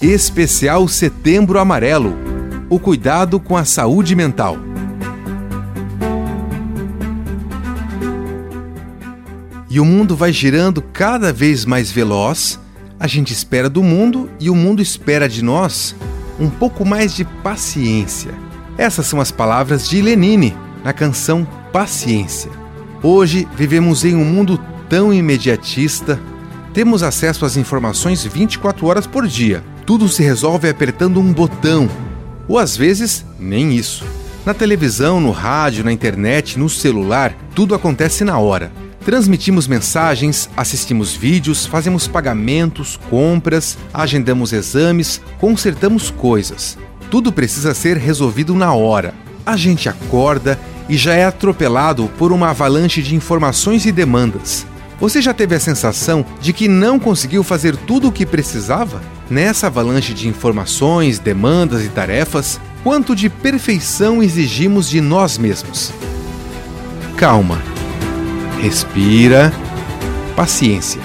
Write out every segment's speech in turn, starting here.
Especial Setembro Amarelo o cuidado com a saúde mental. E o mundo vai girando cada vez mais veloz. A gente espera do mundo e o mundo espera de nós um pouco mais de paciência. Essas são as palavras de Lenine na canção Paciência. Hoje vivemos em um mundo tão imediatista, temos acesso às informações 24 horas por dia tudo se resolve apertando um botão, ou às vezes nem isso. Na televisão, no rádio, na internet, no celular, tudo acontece na hora. Transmitimos mensagens, assistimos vídeos, fazemos pagamentos, compras, agendamos exames, consertamos coisas. Tudo precisa ser resolvido na hora. A gente acorda e já é atropelado por uma avalanche de informações e demandas. Você já teve a sensação de que não conseguiu fazer tudo o que precisava? Nessa avalanche de informações, demandas e tarefas, quanto de perfeição exigimos de nós mesmos? Calma. Respira. Paciência.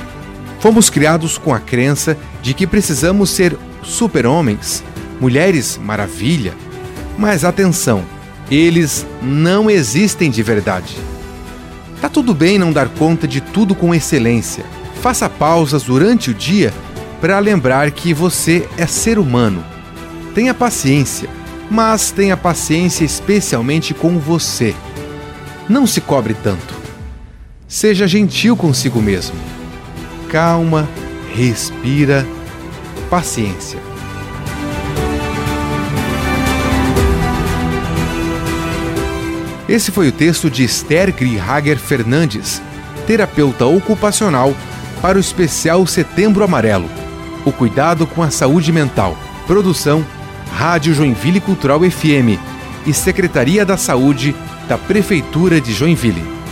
Fomos criados com a crença de que precisamos ser super-homens, mulheres maravilha. Mas atenção, eles não existem de verdade. Tá tudo bem não dar conta de tudo com excelência. Faça pausas durante o dia para lembrar que você é ser humano. Tenha paciência, mas tenha paciência especialmente com você. Não se cobre tanto. Seja gentil consigo mesmo. Calma, respira, paciência. Esse foi o texto de Esther Grihager Fernandes, terapeuta ocupacional, para o especial Setembro Amarelo. O cuidado com a saúde mental. Produção Rádio Joinville Cultural FM e Secretaria da Saúde da Prefeitura de Joinville.